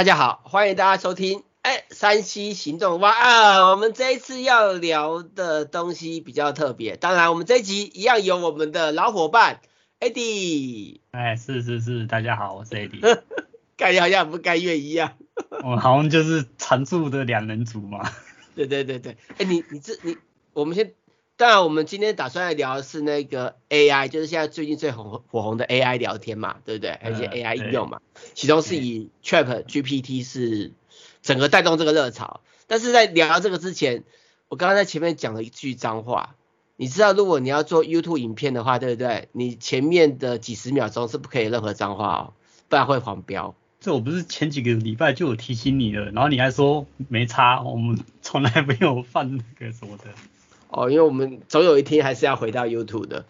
大家好，欢迎大家收听哎山西行动哇啊！我们这一次要聊的东西比较特别，当然我们这一集一样有我们的老伙伴 Eddie。哎，是是是，大家好，我是 Eddie。感觉好像不甘愿一样。我好像就是常驻的两人组嘛。对对对对，哎，你你这你，我们先。当然，我们今天打算来聊的是那个 AI，就是现在最近最红火红的 AI 聊天嘛，对不对？还有一些 AI 应用嘛，其中是以 ChatGPT 是整个带动这个热潮。但是在聊这个之前，我刚刚在前面讲了一句脏话，你知道如果你要做 YouTube 影片的话，对不对？你前面的几十秒钟是不可以任何脏话哦，不然会黄标。这我不是前几个礼拜就有提醒你了，然后你还说没差，我们从来没有犯那个什么的。哦，因为我们总有一天还是要回到 YouTube 的。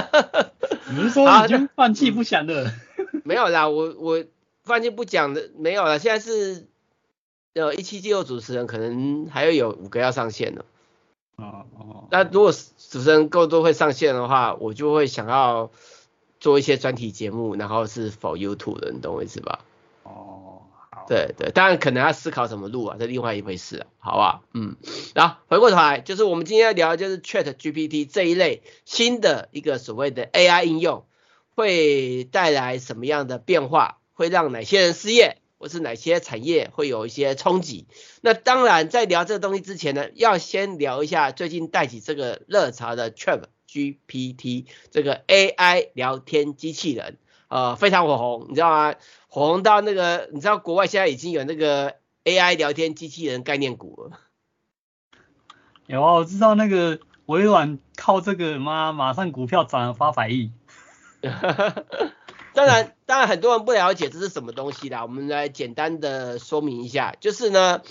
你是说已经放弃不想了？没有啦，我我放弃不讲的没有了。现在是呃一期就有主持人，可能还要有五个要上线了。哦哦。那如果主持人够多会上线的话，我就会想要做一些专题节目，然后是 for YouTube 的，你懂我意思吧？哦。对对，当然可能要思考怎么录啊，这另外一回事啊，好不好？嗯，然后回过头来，就是我们今天要聊的就是 ChatGPT 这一类新的一个所谓的 AI 应用，会带来什么样的变化？会让哪些人失业，或是哪些产业会有一些冲击？那当然，在聊这个东西之前呢，要先聊一下最近带起这个热潮的 ChatGPT 这个 AI 聊天机器人，呃，非常火红，你知道吗？火红到那个，你知道国外现在已经有那个 AI 聊天机器人概念股了。有啊，我知道那个微软靠这个妈，马上股票涨了八百亿。当然，当然很多人不了解这是什么东西啦，我们来简单的说明一下，就是呢，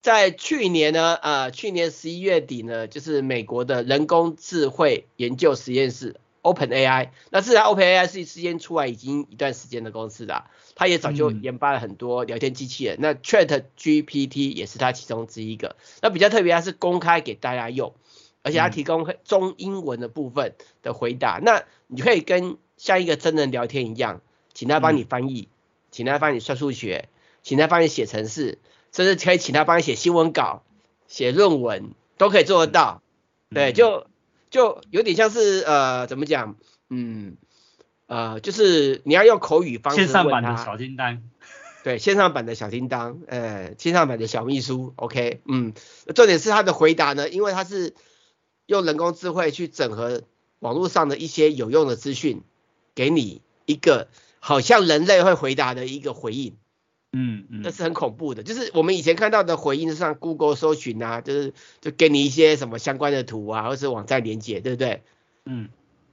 在去年呢，呃，去年十一月底呢，就是美国的人工智慧研究实验室。OpenAI，那自然 OpenAI 是事先出来已经一段时间的公司啦，它也早就研发了很多聊天机器人，嗯、那 ChatGPT 也是它其中之一个。那比较特别，它是公开给大家用，而且它提供中英文的部分的回答。嗯、那你可以跟像一个真人聊天一样，请他帮你翻译，嗯、请他帮你算数学，请他帮你写程式，甚至可以请他帮你写新闻稿、写论文，都可以做得到。嗯、对，就。就有点像是呃，怎么讲？嗯，呃，就是你要用口语方式。线上版的小叮当。对，线上版的小叮当，呃，线上版的小秘书，OK，嗯，重点是他的回答呢，因为他是用人工智慧去整合网络上的一些有用的资讯，给你一个好像人类会回答的一个回应。嗯嗯，这是很恐怖的，就是我们以前看到的回应，像 Google 搜寻啊，就是就给你一些什么相关的图啊，或是网站连接，对不对？嗯，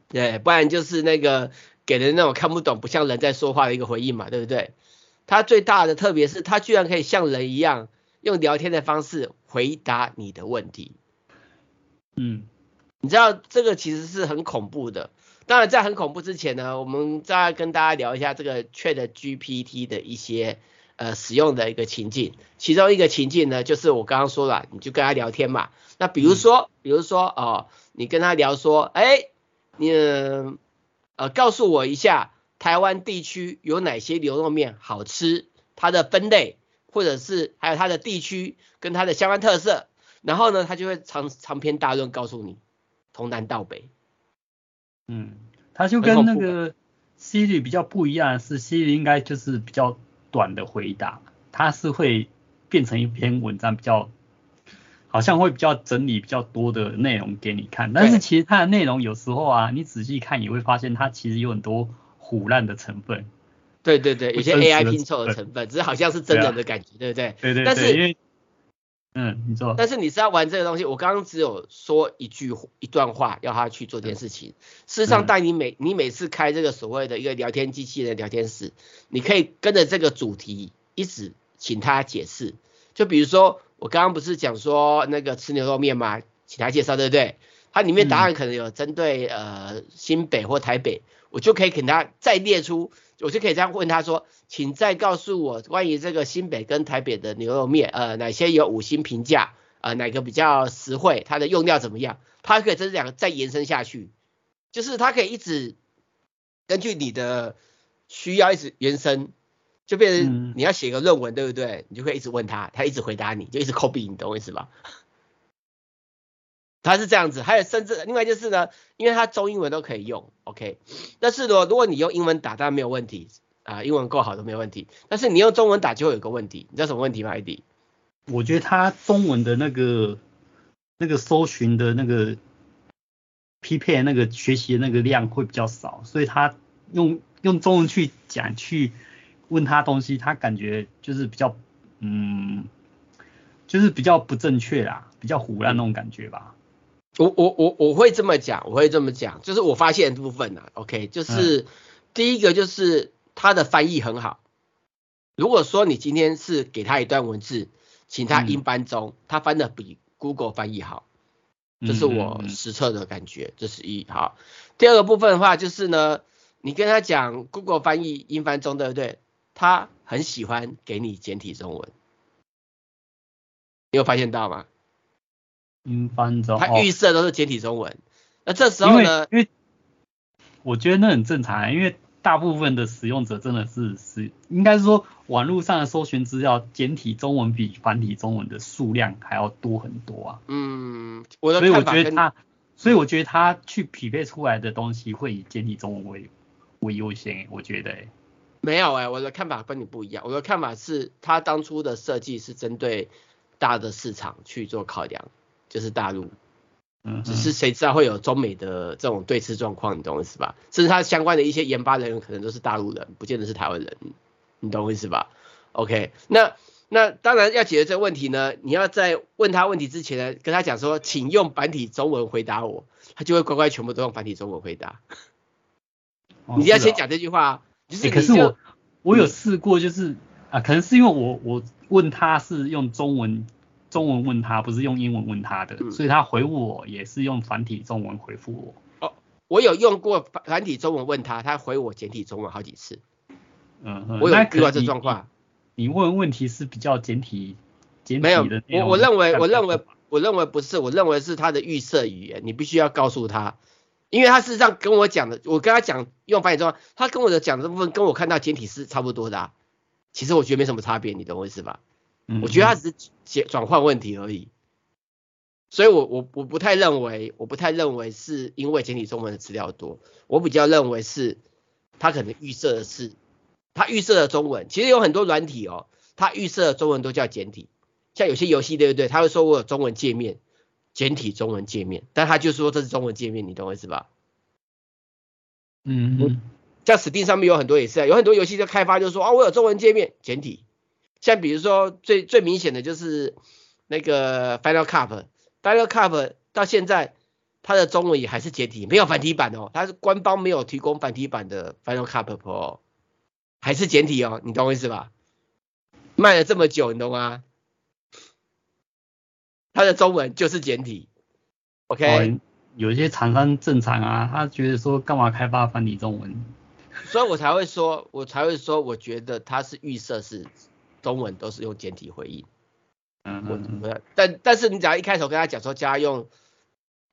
对，不然就是那个给人那种看不懂、不像人在说话的一个回应嘛，对不对？它最大的特别是它居然可以像人一样用聊天的方式回答你的问题。嗯，你知道这个其实是很恐怖的。当然，在很恐怖之前呢，我们再跟大家聊一下这个 ChatGPT 的一些。呃，使用的一个情境，其中一个情境呢，就是我刚刚说了，你就跟他聊天嘛。那比如说，嗯、比如说哦，你跟他聊说，哎，你呃，告诉我一下台湾地区有哪些牛肉面好吃，它的分类，或者是还有它的地区跟它的相关特色。然后呢，他就会长长篇大论告诉你，从南到北。嗯，他就跟那个 Siri 比较不一样，是 Siri 应该就是比较。短的回答，它是会变成一篇文章，比较好像会比较整理比较多的内容给你看。但是其实它的内容有时候啊，你仔细看也会发现它其实有很多腐烂的成分。对对对，有些 AI 拼凑的成分，只是好像是真人的感觉，对不对？对对对。但是因为嗯，你说。但是你是要玩这个东西，我刚刚只有说一句一段话，要他去做这件事情。事实上，当你每你每次开这个所谓的一个聊天机器人聊天室，你可以跟着这个主题一直请他解释。就比如说，我刚刚不是讲说那个吃牛肉面吗？请他介绍，对不对？它里面答案可能有针对呃新北或台北，我就可以给他再列出。我就可以这样问他说，请再告诉我关于这个新北跟台北的牛肉面，呃，哪些有五星评价，呃，哪个比较实惠，它的用料怎么样？它可以这两个再延伸下去，就是它可以一直根据你的需要一直延伸，就变成你要写个论文，对不对？你就会一直问他，他一直回答你，就一直 copy，你懂我意思吧？他是这样子，还有甚至另外就是呢，因为它中英文都可以用，OK。但是呢，如果你用英文打，当然没有问题啊，英文够好都没有问题。但是你用中文打就会有个问题，你知道什么问题吗？ID？我觉得他中文的那个那个搜寻的那个匹配那个学习的那个量会比较少，所以他用用中文去讲去问他东西，他感觉就是比较嗯，就是比较不正确啦，比较胡乱那种感觉吧。我我我我会这么讲，我会这么讲，就是我发现的部分啊，OK，就是、嗯、第一个就是他的翻译很好。如果说你今天是给他一段文字，请他英翻中，嗯、他翻的比 Google 翻译好，这是我实测的感觉，这是一好。第二个部分的话就是呢，你跟他讲 Google 翻译英翻中，对不对？他很喜欢给你简体中文，你有发现到吗？英翻中，他预设都是简体中文。哦、那这时候呢？因为我觉得那很正常，因为大部分的使用者真的是是，应该是说网络上的搜寻资料，简体中文比繁体中文的数量还要多很多啊。嗯，我的所以我觉得他，所以我觉得他去匹配出来的东西会以简体中文为为优先。我觉得、欸、没有哎、欸，我的看法跟你不一样。我的看法是他当初的设计是针对大的市场去做考量。就是大陆，嗯，只是谁知道会有中美的这种对峙状况，你懂我意思吧？甚至他相关的一些研发人员可能都是大陆人，不见得是台湾人，你懂我意思吧？OK，那那当然要解决这个问题呢，你要在问他问题之前呢，跟他讲说，请用繁体中文回答我，他就会乖乖全部都用繁体中文回答。哦、你要先讲这句话，就是、欸、可是我我有试过，就是、嗯、啊，可能是因为我我问他是用中文。中文问他，不是用英文问他的，嗯、所以他回我也是用繁体中文回复我。哦，我有用过繁体中文问他，他回我简体中文好几次。嗯嗯，我有遇到这状况。你问问题是比较简体，简体没有，我我认为我认为我认为不是，我认为是他的预设语言，你必须要告诉他，因为他事实上跟我讲的，我跟他讲用繁体中文，他跟我的讲的部分跟我看到简体是差不多的啊。其实我觉得没什么差别，你懂我意思吧？我觉得他只是转换问题而已，所以我我我不太认为，我不太认为是因为简体中文的资料多，我比较认为是他可能预设的是，他预设的中文，其实有很多软体哦，他预设的中文都叫简体，像有些游戏对不对？他会说我有中文界面，简体中文界面，但他就说这是中文界面，你懂我意思吧？嗯嗯，像 Steam 上面有很多也是，有很多游戏的开发就是说啊，我有中文界面，简体。像比如说最最明显的就是那个 Final Cup，Final Cup 到现在它的中文也还是简体，没有繁体版哦，它是官方没有提供繁体版的 Final Cut Pro，还是简体哦，你懂我意思吧？卖了这么久，你懂吗？它的中文就是简体，OK？哦，有一些厂商正常啊，他觉得说干嘛开发繁体中文，所以我才会说，我才会说，我觉得它是预设是。中文都是用简体回应，嗯，嗯，嗯，但但是你只要一开头跟他讲说，叫他用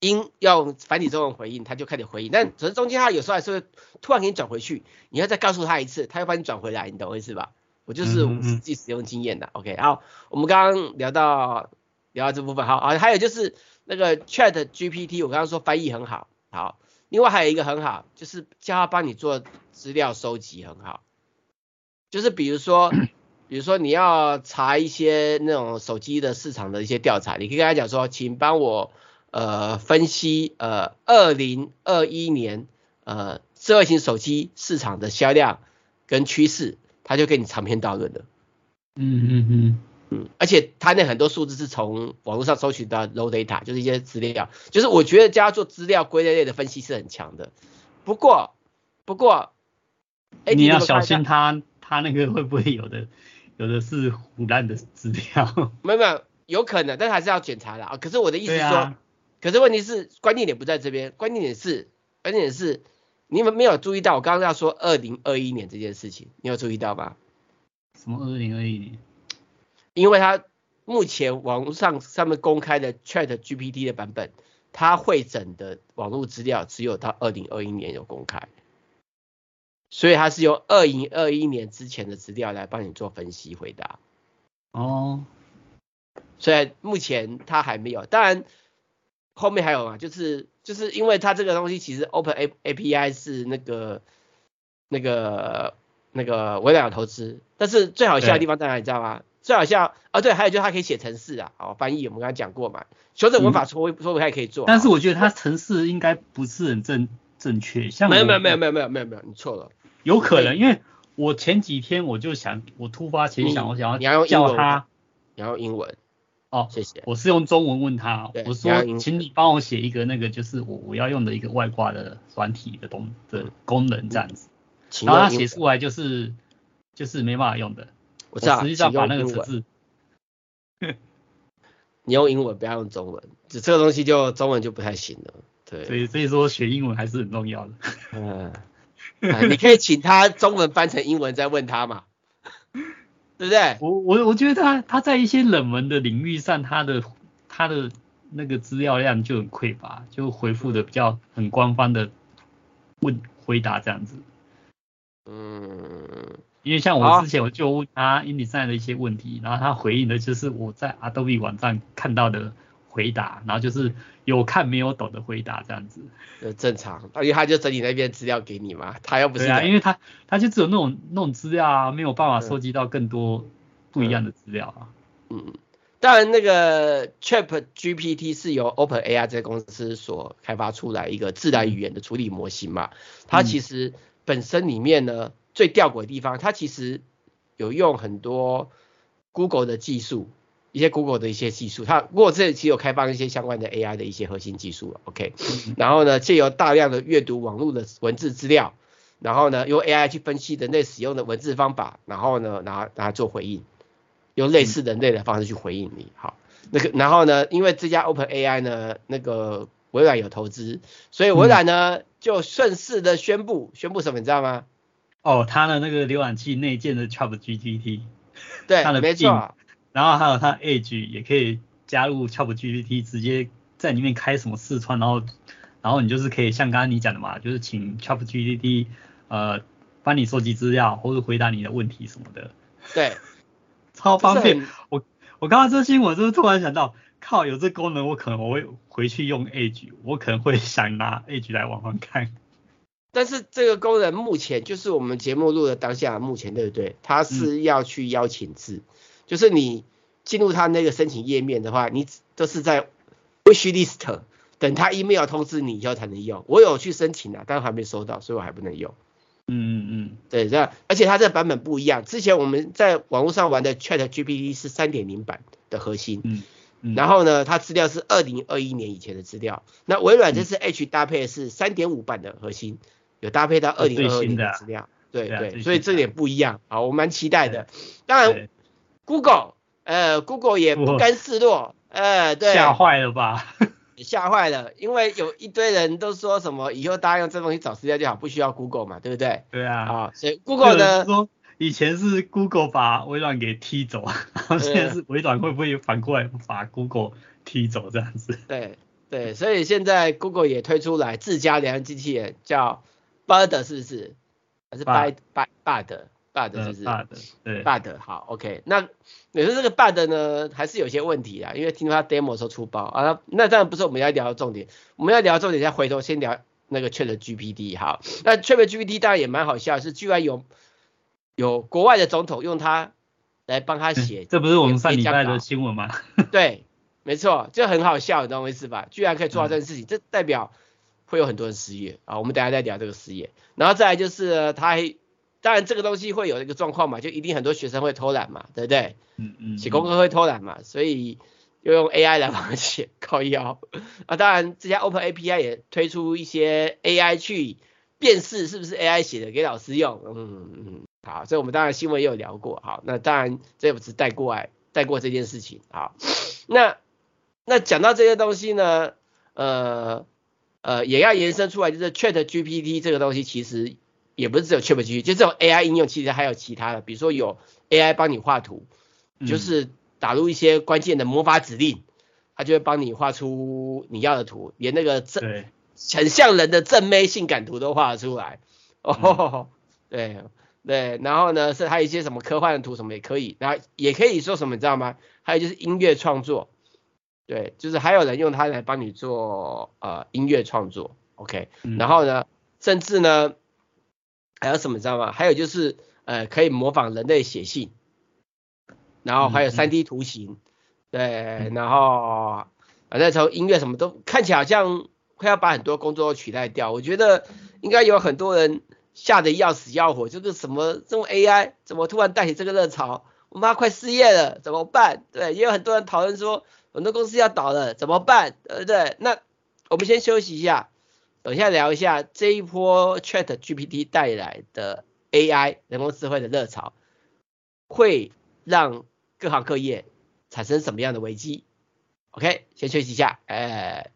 英用繁体中文回应，他就开始回应。但只是中间他有时候还是会突然给你转回去，你要再告诉他一次，他又帮你转回来，你懂我意思吧？我就是我实际使用经验的。OK，好，我们刚刚聊到聊到这部分，好啊，还有就是那个 Chat GPT，我刚刚说翻译很好，好，另外还有一个很好，就是叫他帮你做资料收集很好，就是比如说。比如说你要查一些那种手机的市场的一些调查，你可以跟他讲说，请帮我呃分析呃二零二一年呃智慧型手机市场的销量跟趋势，他就给你长篇大论的。嗯嗯嗯嗯，而且他那很多数字是从网络上搜取到 raw data，就是一些资料，就是我觉得叫他做资料归类类的分析是很强的。不过不过，哎，你要小心他他那个会不会有的。有的是腐烂的资料，没有没有，有可能，但还是要检查的啊。可是我的意思是说，啊、可是问题是关键点不在这边，关键点是，关键点是，你们没有注意到我刚刚要说二零二一年这件事情，你有注意到吗？什么二零二一年？因为它目前网络上上面公开的 Chat GPT 的版本，它会诊的网络资料只有到二零二一年有公开。所以它是用二零二一年之前的资料来帮你做分析回答。哦，所以目前它还没有，当然后面还有嘛，就是就是因为它这个东西其实 Open A API 是那个那个那个微软有投资，但是最好笑的地方在哪里，你知道吗？最好笑啊，对，还有就是它可以写程式啊，好翻译我们刚才讲过嘛，修正文法错误错误它也可以做。但是我觉得它程式应该不是很正正确，像没有没有没有没有没有没有没有，你错了，有可能，因为我前几天我就想，我突发奇想，我想要叫他，你要用英文，哦，谢谢，我是用中文问他，我说，请你帮我写一个那个就是我我要用的一个外挂的软体的东的功能这样子，然后他写出来就是就是没办法用的。我知道，实际上把那个词字，你用英文不要用中文，这这个东西就中文就不太行了。对，所以所以说学英文还是很重要的。嗯，你可以请他中文翻成英文再问他嘛，对不对？我我我觉得他他在一些冷门的领域上，他的他的那个资料量就很匮乏，就回复的比较很官方的问回答这样子。嗯。因为像我之前我就问他 InDesign 的一些问题，然后他回应的就是我在 Adobe 网站看到的回答，然后就是有看没有懂的回答这样子。呃，正常，因为他就整理那边资料给你嘛，他又不是。对啊，因为他他就只有那种那种资料啊，没有办法收集到更多不一样的资料啊。嗯，嗯，当然那个 ChatGPT 是由 OpenAI 这个公司所开发出来一个自然语言的处理模型嘛，它其实本身里面呢。最吊诡的地方，它其实有用很多 Google 的技术，一些 Google 的一些技术，它不过这里其实有开放一些相关的 AI 的一些核心技术，OK，然后呢，借由大量的阅读网络的文字资料，然后呢，用 AI 去分析人类使用的文字方法，然后呢，拿拿做回应，用类似人类的方式去回应你，好，那个然后呢，因为这家 OpenAI 呢，那个微软有投资，所以微软呢就顺势的宣布，宣布什么你知道吗？哦，它的那个浏览器内建的 ChatGPT，对，没错。然后还有它 Edge 也可以加入 ChatGPT，直接在里面开什么视窗，然后然后你就是可以像刚刚你讲的嘛，就是请 ChatGPT 呃帮你收集资料或者回答你的问题什么的。对，超方便。我我刚刚这新闻就是突然想到，靠，有这功能，我可能我会回去用 Edge，我可能会想拿 Edge 来玩玩看。但是这个功能目前就是我们节目录的当下，目前对不对？它是要去邀请制，嗯、就是你进入他那个申请页面的话，你都是在 wish list 等他 email 通知你以后才能用。我有去申请啊，但是还没收到，所以我还不能用。嗯嗯嗯，对，这样，而且它这个版本不一样。之前我们在网络上玩的 Chat GPT 是三点零版的核心，嗯，嗯然后呢，它资料是二零二一年以前的资料。那微软这次 H 搭配的是三点五版的核心。有搭配到二零二二年的资料，对对，对，所以这点不一样，好，我蛮期待的。当然，Google，呃，Google 也不甘示弱，呃，对，吓坏了吧？吓坏了，因为有一堆人都说什么以后大家用这东西找资料就好，不需要 Google 嘛，对不对？对啊，啊，所以 Google 呢，说以前是 Google 把微软给踢走，然后现在是微软会不会反过来把 Google 踢走这样子？对对，所以现在 Google 也推出来自家聊天机器人叫。Bard 是不是？还是 Bard Bard Bard 是不是？Bard 对，Bard 好，OK。那你说这个 Bard 呢，还是有些问题啊？因为听说他 demo 的时候出包啊。那当然不是我们要聊的重点，我们要聊的重点，再回头先聊那个 ChatGPT 好。那 ChatGPT 当然也蛮好笑，是居然有有国外的总统用它来帮他写，这不是我们上礼拜的新闻吗？对，没错，就很好笑，你懂我意思吧？居然可以做到这件事情，嗯、这代表。会有很多人失业啊，我们等下再聊这个失业，然后再来就是他还，当然这个东西会有一个状况嘛，就一定很多学生会偷懒嘛，对不对？嗯嗯，写功课会偷懒嘛，所以又用 AI 来帮他写，靠腰 啊。当然这家 Open API 也推出一些 AI 去辨识是不是 AI 写的给老师用，嗯嗯，好，所以我们当然新闻也有聊过，好，那当然这也不是带过来带过这件事情，好，那那讲到这些东西呢，呃。呃，也要延伸出来，就是 Chat GPT 这个东西其实也不是只有 Chat GPT，就这种 AI 应用其实还有其他的，比如说有 AI 帮你画图，就是打入一些关键的魔法指令，它就会帮你画出你要的图，连那个正很像人的正妹性感图都画得出来。哦，对对，然后呢是还有一些什么科幻的图什么也可以，然后也可以说什么你知道吗？还有就是音乐创作，对，就是还有人用它来帮你做呃音乐创作，OK，、嗯、然后呢甚至呢还有什么你知道吗？还有就是呃可以模仿人类写信，然后还有 3D 图形，嗯、对，然后反正从音乐什么都看起来好像。快要把很多工作都取代掉，我觉得应该有很多人吓得要死要活，就是什么这种 AI 怎么突然带起这个热潮，我妈快失业了怎么办？对，也有很多人讨论说很多公司要倒了怎么办？对不对？那我们先休息一下，等一下聊一下这一波 ChatGPT 带来的 AI 人工智慧的热潮，会让各行各业产生什么样的危机？OK，先休息一下，哎。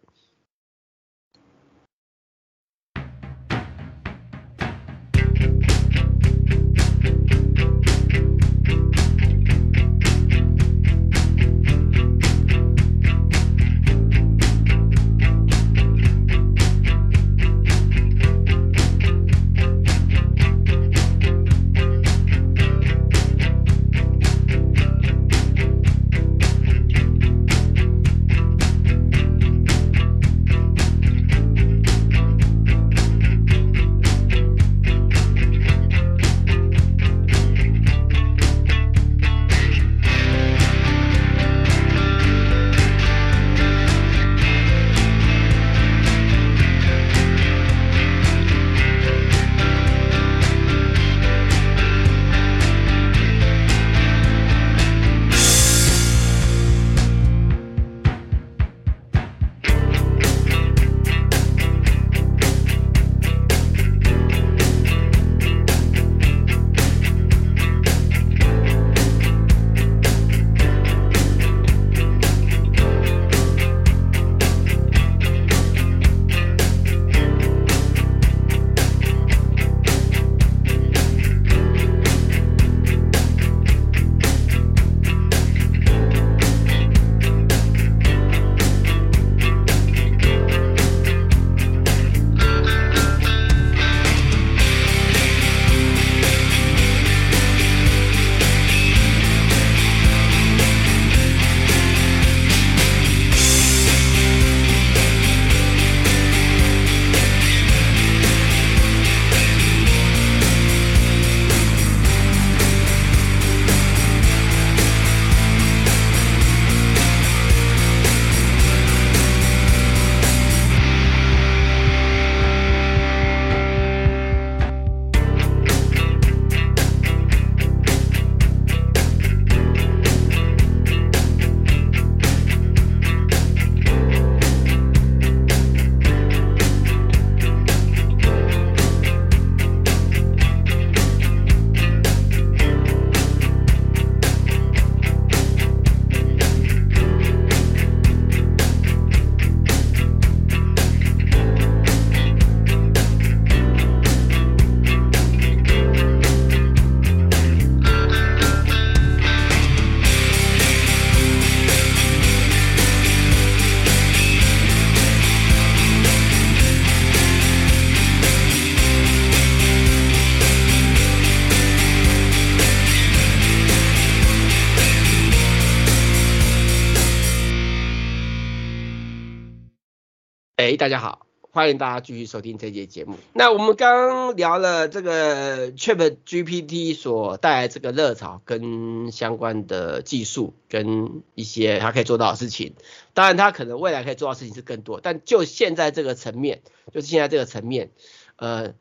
大家好，欢迎大家继续收听这节节目。那我们刚聊了这个 ChatGPT 所带来这个热潮跟相关的技术跟一些它可以做到的事情。当然，它可能未来可以做到的事情是更多，但就现在这个层面，就是现在这个层面，呃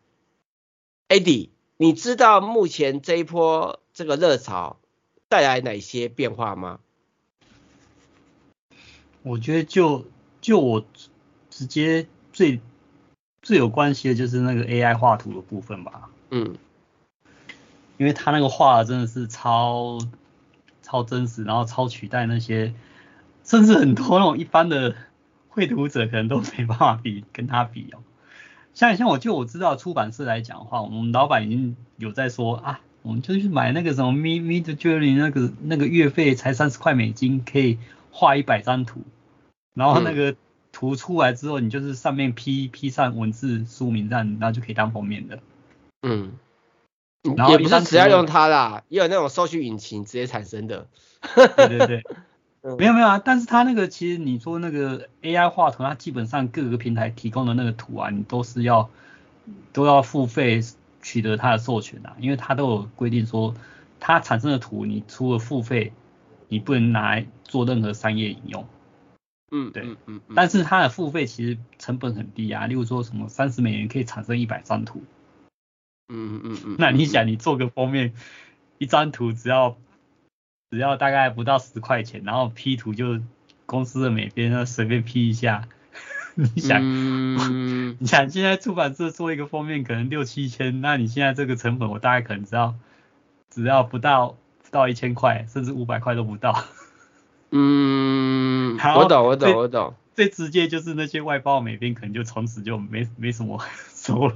，Adi，你知道目前这一波这个热潮带来哪些变化吗？我觉得就就我。直接最最有关系的就是那个 AI 画图的部分吧。嗯，因为他那个画真的是超超真实，然后超取代那些，甚至很多那种一般的绘图者可能都没办法比跟他比哦。像像我就我知道出版社来讲的话，我们老板已经有在说啊，我们就去买那个什么 Midjourney 那个那个月费才三十块美金，可以画一百张图，然后那个。嗯图出来之后，你就是上面 P P 上文字书名这样，然后就可以当封面的。嗯，然后也不是只要用它啦，也有那种搜寻引擎直接产生的。对对对，没有没有啊，但是它那个其实你说那个 AI 画图，它基本上各个平台提供的那个图啊，你都是要都要付费取得它的授权啊，因为它都有规定说，它产生的图你除了付费，你不能拿来做任何商业引用。嗯，对，嗯嗯，但是它的付费其实成本很低啊，例如说什么三十美元可以产生一百张图。嗯嗯嗯嗯，那你想，你做个封面，一张图只要只要大概不到十块钱，然后 P 图就公司的美编呢随便 P 一下，你想，嗯、你想现在出版社做一个封面可能六七千，那你现在这个成本我大概可能只要只要不到不到一千块，甚至五百块都不到。嗯，我懂我懂我懂，最直接就是那些外包美编可能就从此就没没什么 收了。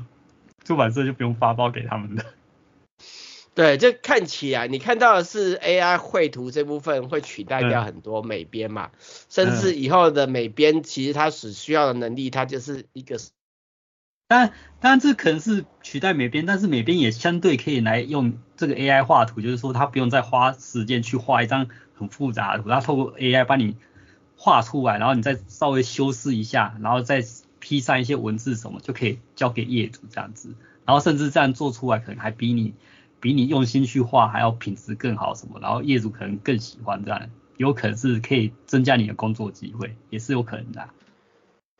出版社就不用发包给他们的。对，这看起来你看到的是 AI 绘图这部分会取代掉很多美编嘛，嗯、甚至以后的美编其实它所需要的能力，它就是一个。当然，当然这可能是取代美编，但是美编也相对可以来用这个 AI 画图，就是说它不用再花时间去画一张很复杂的图，他透过 AI 帮你画出来，然后你再稍微修饰一下，然后再。P 上一些文字什么就可以交给业主这样子，然后甚至这样做出来可能还比你比你用心去画还要品质更好什么，然后业主可能更喜欢这样，有可能是可以增加你的工作机会，也是有可能的啊。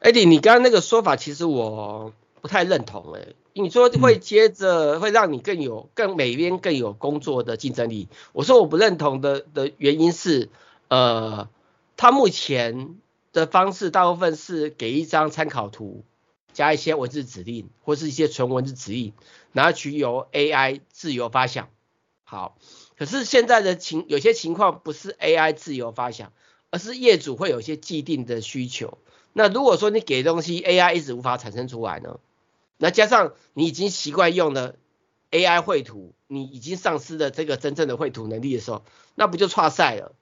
Eddie，你刚刚那个说法其实我不太认同哎，你说会接着会让你更有更美边更有工作的竞争力，我说我不认同的的原因是，呃，他目前。的方式大部分是给一张参考图，加一些文字指令或是一些纯文字指令，然后去由 AI 自由发想。好，可是现在的情有些情况不是 AI 自由发想，而是业主会有一些既定的需求。那如果说你给东西 AI 一直无法产生出来呢？那加上你已经习惯用了 AI 绘图，你已经丧失了这个真正的绘图能力的时候，那不就差赛了？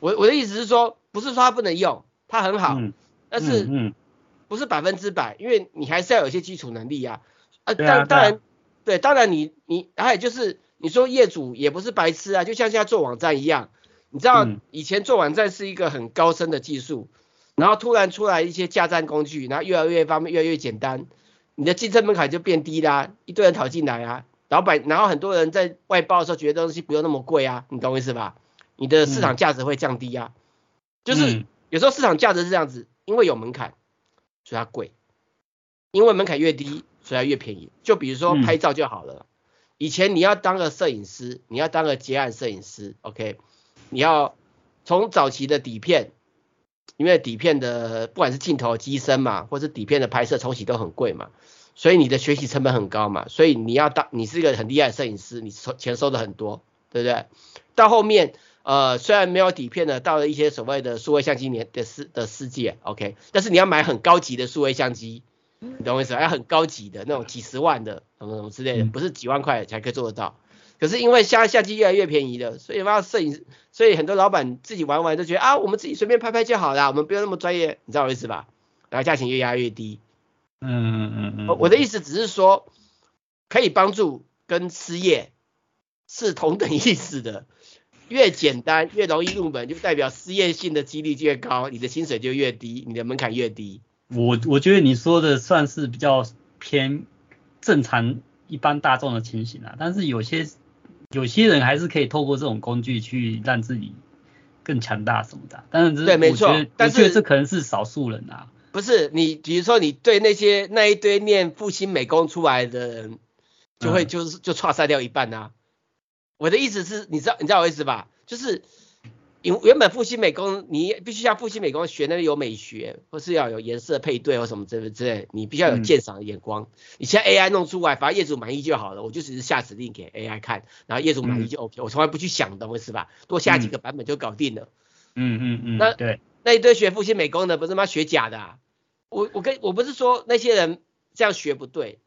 我我的意思是说。不是说它不能用，它很好，嗯、但是不是百分之百，因为你还是要有一些基础能力呀、啊。啊，当当然，对，当然你你还有就是你说业主也不是白痴啊，就像现在做网站一样，你知道以前做网站是一个很高深的技术，然后突然出来一些架站工具，然后越来越方便，越来越简单，你的竞争门槛就变低啦，一堆人跑进来啊，老板，然后很多人在外包的时候觉得东西不用那么贵啊，你懂我意思吧？你的市场价值会降低啊。嗯就是有时候市场价值是这样子，因为有门槛，所以它贵；因为门槛越低，所以它越便宜。就比如说拍照就好了，以前你要当个摄影师，你要当个结案摄影师，OK，你要从早期的底片，因为底片的不管是镜头机身嘛，或是底片的拍摄冲洗都很贵嘛，所以你的学习成本很高嘛，所以你要当你是一个很厉害的摄影师，你收钱收的很多，对不对？到后面。呃，虽然没有底片的，到了一些所谓的数位相机年的世的世界，OK，但是你要买很高级的数位相机，你懂我意思吧？要很高级的那种几十万的什么什么之类的，不是几万块才可以做得到。可是因为现在相机越来越便宜了，所以发摄影，所以很多老板自己玩玩都觉得啊，我们自己随便拍拍就好了，我们不用那么专业，你知道我意思吧？然后价钱越压越低。嗯嗯嗯嗯。我的意思只是说，可以帮助跟失业是同等意思的。越简单越容易入门，就代表失业性的几率就越高，你的薪水就越低，你的门槛越低。我我觉得你说的算是比较偏正常一般大众的情形啊，但是有些有些人还是可以透过这种工具去让自己更强大什么的。但是对，没错，但是这可能是少数人啊。不是你，比如说你对那些那一堆念复兴美工出来的人，就会就是就剉赛掉一半啊。我的意思是，你知道你知道我意思吧？就是原原本复兴美工，你必须像复兴美工学那个有美学，或是要有颜色配对或什么之类之类，你必须要有鉴赏的眼光。你现在 AI 弄出来，反正业主满意就好了，我就只是下指令给 AI 看，然后业主满意就 OK，我从来不去想，懂我意思吧？多下几个版本就搞定了。嗯嗯嗯。那对，那一堆学复兴美工的，不是他妈学假的啊？我我跟我不是说那些人这样学不对。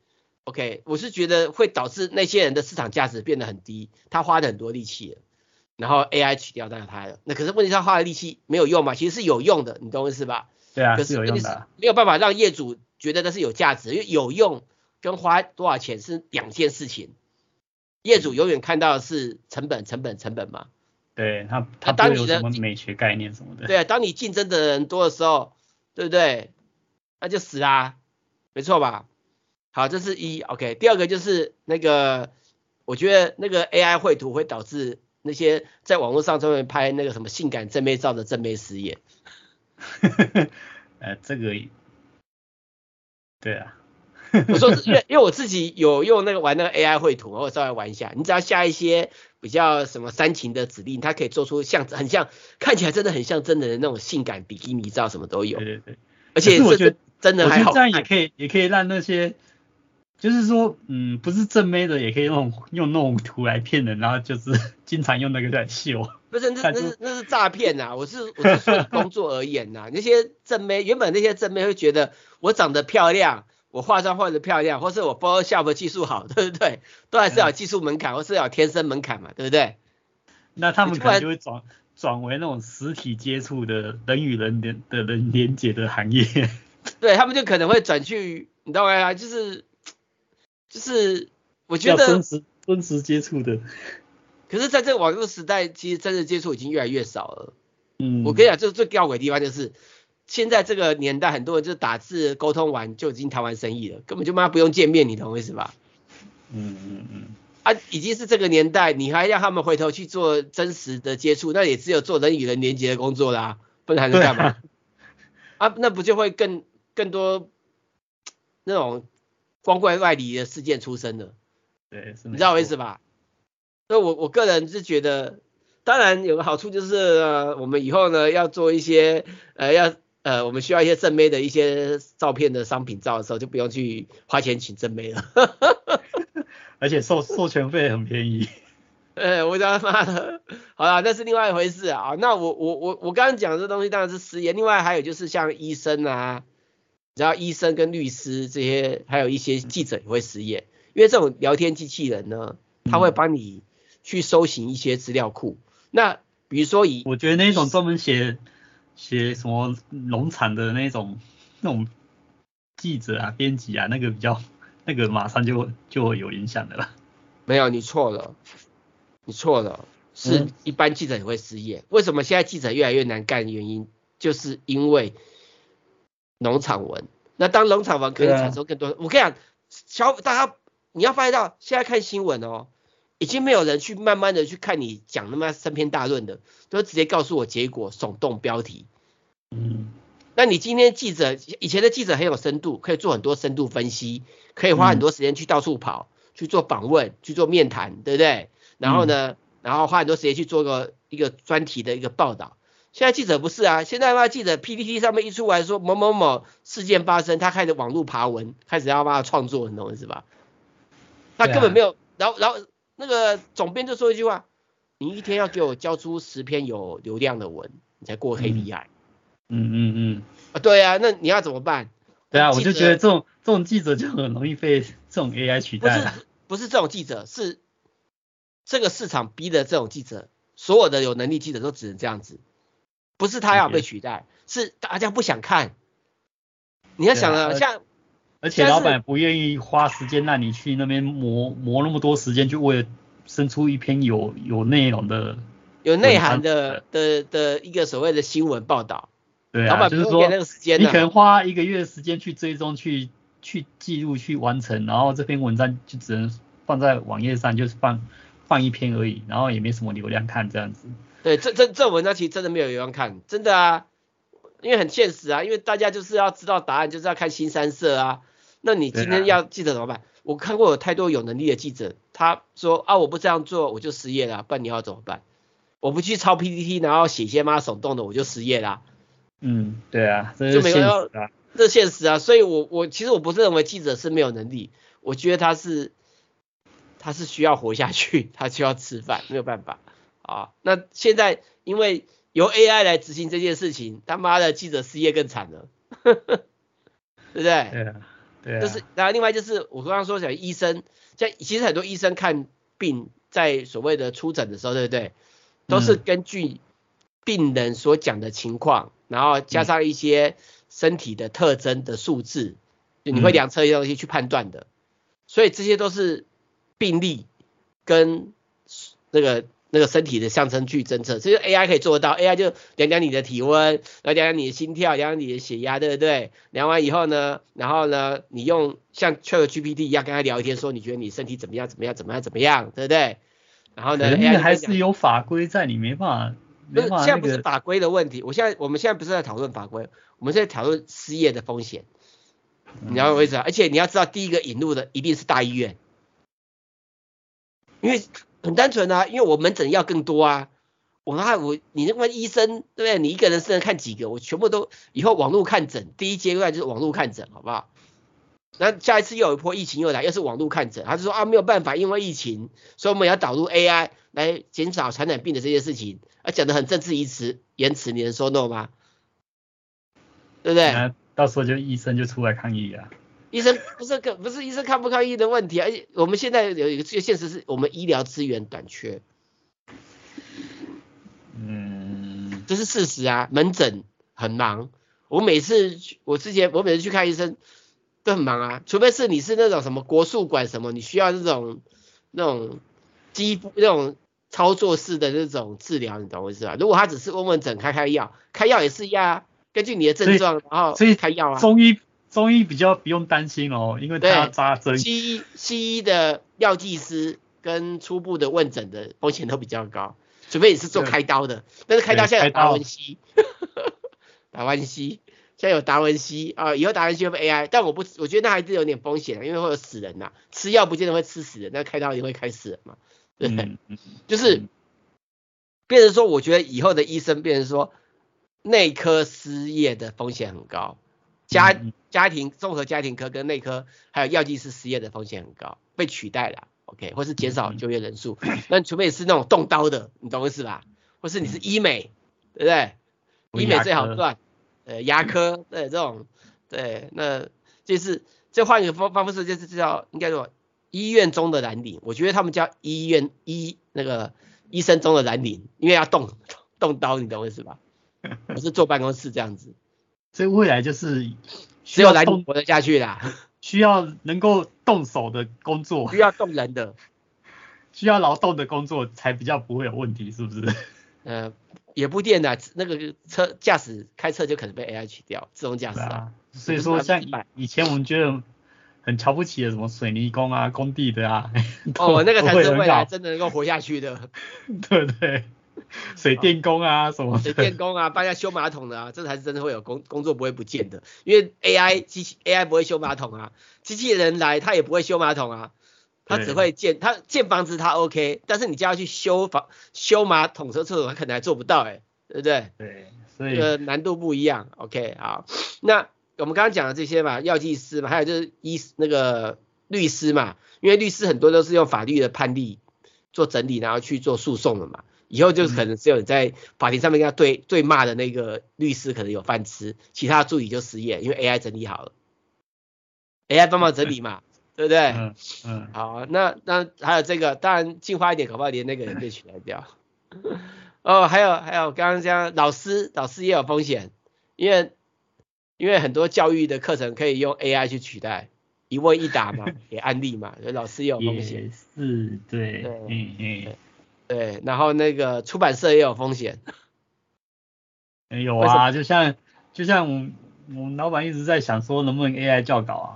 OK，我是觉得会导致那些人的市场价值变得很低，他花了很多力气了，然后 AI 取掉掉他了。那可是问题，他花的力气没有用嘛？其实是有用的，你懂我意思吧？对啊，可是有用的。没有办法让业主觉得那是有价值，因为有用跟花多少钱是两件事情。业主永远看到的是成本，成本，成本嘛。对他，他当你有什么美学概念什么的。对啊，当你竞争的人多的时候，对不对？那就死啦，没错吧？好，这是一 OK。第二个就是那个，我觉得那个 AI 绘图会导致那些在网络上专门拍那个什么性感正妹照的正妹失业。呃，这个，对啊。我说，因为 因为我自己有用那个玩那个 AI 绘图，我稍微玩一下。你只要下一些比较什么煽情的指令，它可以做出像很像看起来真的很像真的那种性感比基尼照，什么都有。对对对。而且我觉得真的还好。这样也可以，也可以让那些，就是说，嗯，不是正妹的，也可以用用那种图来骗人，然后就是 经常用那个在秀。不是，那那是那是诈骗呐！我是我是说工作而言呐，那些正妹原本那些正妹会觉得我长得漂亮。我化妆化的漂亮，或是我 Photoshop 技术好，对不对？都还是有技术门槛，嗯、或是有天生门槛嘛，对不对？那他们可能就会转转为那种实体接触的人与人连的人连接的行业。对，他们就可能会转去，你知道吗？就是就是，我觉得真实真实接触的。可是在这个网络时代，其实真实接触已经越来越少了。嗯，我跟你讲，就是最吊诡的地方就是。现在这个年代，很多人就打字沟通完就已经谈完生意了，根本就妈不用见面，你懂我意思吧？嗯嗯嗯。啊，已经是这个年代，你还让他们回头去做真实的接触，那也只有做人与人连接的工作啦，不然还能干嘛？啊，啊，那不就会更更多那种光怪外离的事件出生的？对，你知道我意思吧？所以我我个人是觉得，当然有个好处就是，呃，我们以后呢要做一些呃要。呃，我们需要一些正妹的一些照片的商品照的时候，就不用去花钱请正妹了。而且授授权费很便宜。呃，我他妈的，好啦，那是另外一回事啊。那我我我我刚刚讲的这东西当然是失业，另外还有就是像医生啊，只要医生跟律师这些，还有一些记者也会失业，因为这种聊天机器人呢，他会帮你去搜寻一些资料库。那比如说以，我觉得那种专门写。写什么农场的那种那种记者啊、编辑啊，那个比较那个马上就就会有影响的了。没有，你错了，你错了，是一般记者也会失业。嗯、为什么现在记者越来越难干的原因，就是因为农场文。那当农场文可以产生更多，啊、我跟你讲，小大家你要发现到现在看新闻哦。已经没有人去慢慢的去看你讲那么三篇大论的，都直接告诉我结果，耸动标题。嗯，那你今天记者，以前的记者很有深度，可以做很多深度分析，可以花很多时间去到处跑，嗯、去做访问，去做面谈，对不对？然后呢，嗯、然后花很多时间去做个一个专题的一个报道。现在记者不是啊，现在嘛记者 PPT 上面一出来说某某某事件发生，他开始网络爬文，开始要帮他创作，你懂意思吧？他根本没有，啊、然后然后。那个总编就说一句话：“你一天要给我交出十篇有流量的文，你才过黑 KPI。”嗯嗯嗯。啊，对啊，那你要怎么办？对啊，我就觉得这种这种记者就很容易被这种 AI 取代。不是不是这种记者，是这个市场逼的这种记者，所有的有能力记者都只能这样子。不是他要被取代，是大家不想看。你要想啊，像。而且老板不愿意花时间让你去那边磨磨那么多时间，就为了生出一篇有有内容的、有内涵的的的一个所谓的新闻报道。对啊，老板不给那个时间，你可能花一个月的时间去追踪、去去记录、去完成，然后这篇文章就只能放在网页上，就是放放一篇而已，然后也没什么流量看这样子。对，这这这文章其实真的没有流量看，真的啊，因为很现实啊，因为大家就是要知道答案，就是要看新三色啊。那你今天要记者怎么办？啊、我看过有太多有能力的记者，他说啊，我不这样做我就失业了，不然你要怎么办？我不去抄 PPT，然后写些妈手动的，我就失业啦。嗯，对啊，这就没有要，这现实啊。所以我我其实我不是认为记者是没有能力，我觉得他是他是需要活下去，他需要吃饭，没有办法啊。那现在因为由 AI 来执行这件事情，他妈的记者失业更惨了，对不对？对啊。对、啊，就是，然后另外就是我刚刚说讲医生，像其实很多医生看病，在所谓的出诊的时候，对不对？都是根据病人所讲的情况，嗯、然后加上一些身体的特征的数字，嗯、就你会量测一些东西去判断的。所以这些都是病例跟那个那个身体的相称去侦测，这个 AI 可以做得到，AI 就量量你的体温，然后量量你的心跳，量量你的血压，对不对？量完以后呢，然后呢，你用像 ChatGPT 一样跟他聊天，说你觉得你身体怎么样？怎么样？怎么样？怎么样？对不对？然后呢，那个还是有法规在，你没办法。不是，现在不是法规的问题，我现在我们现在不是在讨论法规，我们现在讨论失业的风险。你要为什么？而且你要知道，第一个引入的一定是大医院，因为很单纯啊，因为我门诊要更多啊。我那我你那个医生对不对？你一个人是能看几个？我全部都以后网络看诊，第一阶段就是网络看诊，好不好？那下一次又有一波疫情又来，又是网络看诊，他就说啊没有办法，因为疫情，所以我们要导入 AI 来减少传染病的这些事情，而讲得很政治言辞，言辞你能说 no 吗？对不对？到时候就医生就出来抗议啊。医生不是看不是医生看不看医的问题，而且我们现在有一个最现实是我们医疗资源短缺。嗯，这是事实啊，门诊很忙，我每次我之前我每次去看医生。都很忙啊，除非是你是那种什么国术馆什么，你需要那种那种肌肤那种操作式的那种治疗，你懂我意思吧？如果他只是问问诊、开开药，开药也是一样啊，根据你的症状，然后所以开药啊。中医中医比较不用担心哦，因为他要扎针。西医西医的药剂师跟初步的问诊的风险都比较高，除非你是做开刀的，但是开刀现在有达文西，达文西。现在有达文西啊，以后达文西会 AI，但我不，我觉得那还是有点风险，因为会有死人呐，吃药不见得会吃死人，那开刀也会开死人嘛，对不对？嗯、就是，变成说，我觉得以后的医生变成说，内科失业的风险很高，家家庭综合家庭科跟内科还有药剂师失业的风险很高，被取代了，OK，或是减少就业人数，那除非你是那种动刀的，你懂我意思吧？或是你是医美，对不对？医美最好赚。呃，牙科对这种，对，那就是这换一个方方式，就是叫应该说医院中的蓝领，我觉得他们叫医院医那个医生中的蓝领，因为要动动刀，你懂我意思吧？我是坐办公室这样子。所以未来就是只有蓝领活得下去啦，需要能够动手的工作，需要动人的，需要劳动的工作才比较不会有问题，是不是？呃。也不电的，那个车驾驶开车就可能被 AI 取掉，自动驾驶啊，啊。所以说像以前我们觉得很瞧不起的什么水泥工啊、工地的啊，哦，那个才是未来真的能够活下去的。对对，水电工啊什么，水电工啊，帮人家修马桶的啊，这才是真的会有工工作不会不见的，因为 AI 机器 AI 不会修马桶啊，机器人来他也不会修马桶啊。他只会建，他建房子他 OK，但是你叫他去修房、修马桶、修厕所，他可能还做不到，哎，对不对？对，所以这个难度不一样。OK，好，那我们刚刚讲的这些嘛，药剂师嘛，还有就是医那个律师嘛，因为律师很多都是用法律的判例做整理，然后去做诉讼的嘛。以后就是可能只有你在法庭上面跟他对对骂的那个律师可能有饭吃，其他助理就失业，因为 AI 整理好了，AI 帮忙整理嘛。对不对？嗯嗯。好，那那还有这个，当然进化一点，搞不好连那个也被取代掉。哦，还有还有，刚刚讲老师，老师也有风险，因为因为很多教育的课程可以用 AI 去取代，一问一答嘛，给案例嘛，所以老师也有风险。也是，对，对嗯嗯。对，然后那个出版社也有风险。没有啊，就像就像我们我们老板一直在想说，能不能 AI 校稿啊？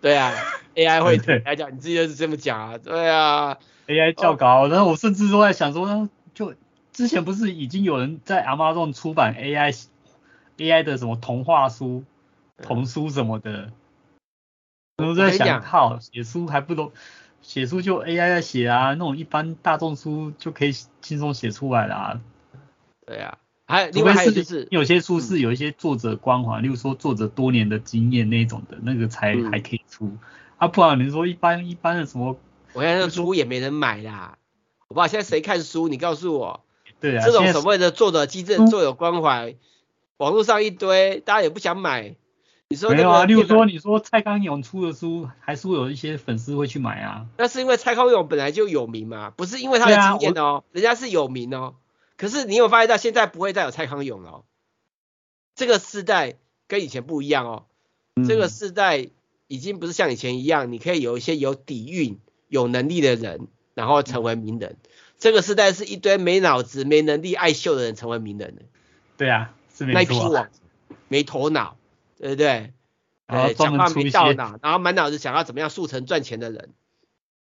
对啊。AI 会 来讲，你自己就是这么讲啊？对啊，AI 教稿，然后我甚至都在想说，就之前不是已经有人在 Amazon 出版 AI AI 的什么童话书、童书什么的，我都在想，靠，写书还不如写书就 AI 在写啊，那种一般大众书就可以轻松写出来了啊。对啊，还另外还有就是有些书是有一些作者光环，例如说作者多年的经验那种的，那个才还可以出。啊，不然你说一般一般的什么？我现在书也没人买啦，我不知道现在谁看书？你告诉我。对啊。这种所谓的作者机制、作者关怀，网络上一堆，大家也不想买。你说没有啊？例如说，你说蔡康永出的书，还是会有一些粉丝会去买啊。那是因为蔡康永本来就有名嘛，不是因为他的经验哦，人家是有名哦。可是你有发现到现在不会再有蔡康永了哦。这个时代跟以前不一样哦。这个时代。已经不是像以前一样，你可以有一些有底蕴、有能力的人然后成为名人。这个时代是一堆没脑子、没能力、爱秀的人成为名人的。对啊，是没错。那批网没头脑，对不对？然后讲话没到脑，然后满脑子想要怎么样速成赚钱的人。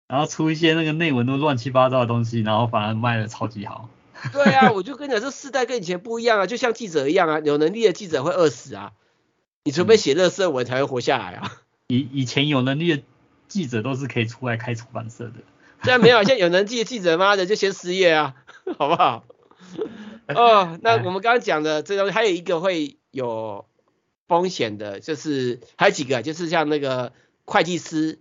然后出一些那个内文都乱七八糟的东西，然后反而卖的超级好。对啊，我就跟你讲，这世代跟以前不一样啊，就像记者一样啊，有能力的记者会饿死啊，你除非写垃圾文才会活下来啊。以以前有能力的记者都是可以出来开出版社的。现在没有，现在有能力的记者 妈的就先失业啊，好不好？哦，那我们刚刚讲的这东西还有一个会有风险的，就是还有几个，就是像那个会计师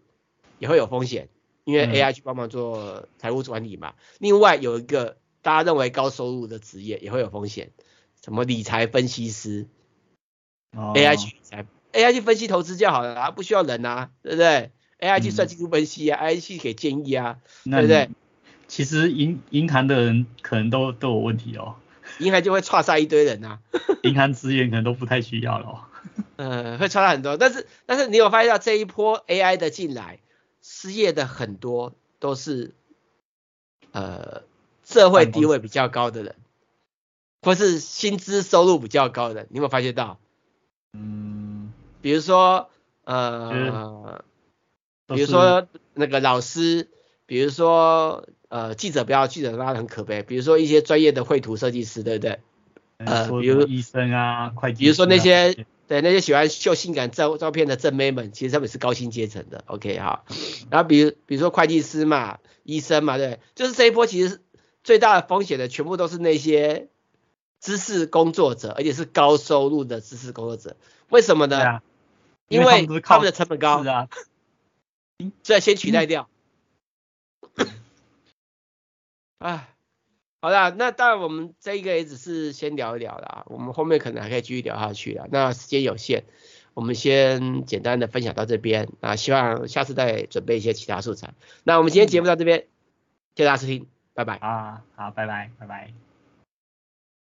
也会有风险。因为 AI 去帮忙做财务管理嘛，嗯、另外有一个大家认为高收入的职业也会有风险，什么理财分析师、哦、，AI 去理财，AI 去分析投资就好了啊，不需要人啊，对不对？AI 去算技术分析啊、嗯、，AI 去给建议啊，对不对？其实银银行的人可能都都有问题哦，银行就会 差杀一堆人啊，银行资源可能都不太需要了哦，嗯，会差他很多，但是但是你有发现到这一波 AI 的进来？失业的很多都是呃社会地位比较高的人，或是薪资收入比较高的人，你有没有发现到？嗯，比如说呃，比如说那个老师，比如说呃记者，不要记者，他很可悲。比如说一些专业的绘图设计师，对不对？呃，比如医生啊，会计师，比如说那些。对那些喜欢秀性感照照片的正妹们，其实他们是高薪阶层的，OK 哈。然后比如比如说会计师嘛，医生嘛，对，就是这一波其实最大的风险的全部都是那些知识工作者，而且是高收入的知识工作者。为什么呢？啊、因为他们，的成本高，是啊，所以先取代掉。哎、嗯。好啦，那当然我们这一个也只是先聊一聊啦，我们后面可能还可以继续聊下去啦。那时间有限，我们先简单的分享到这边啊，希望下次再准备一些其他素材。那我们今天节目到这边，谢谢大家收听，拜拜。啊，好，拜拜，拜拜。